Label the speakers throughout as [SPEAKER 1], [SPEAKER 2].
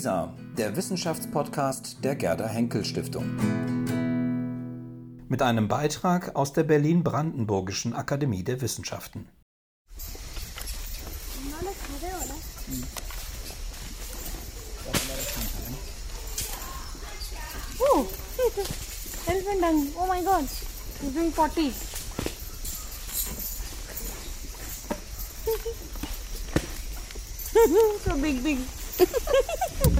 [SPEAKER 1] WISA, der Wissenschaftspodcast der Gerda Henkel Stiftung. Mit einem Beitrag aus der Berlin-Brandenburgischen Akademie der Wissenschaften.
[SPEAKER 2] Oh, elephant dung. Oh my god. He's doing potty. so big, big.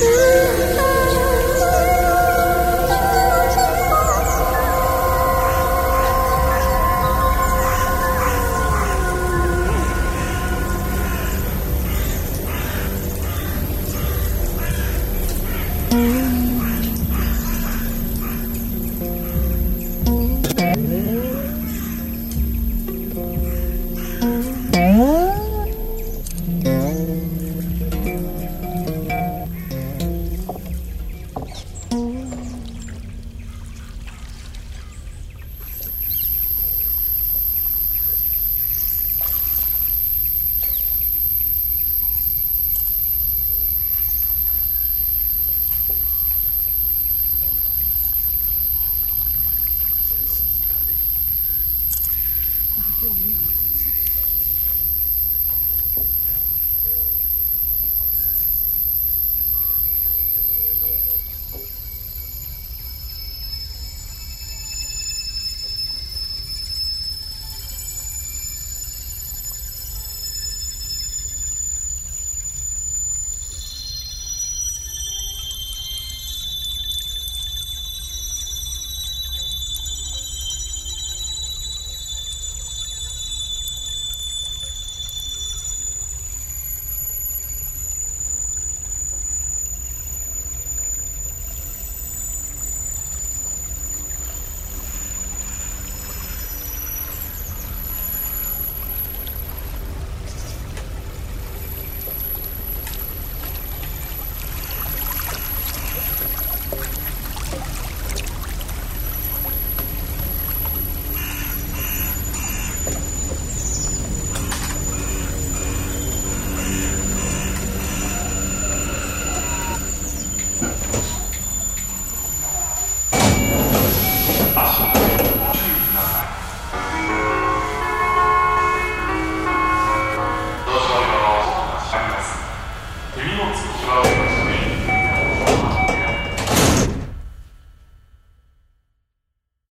[SPEAKER 2] good.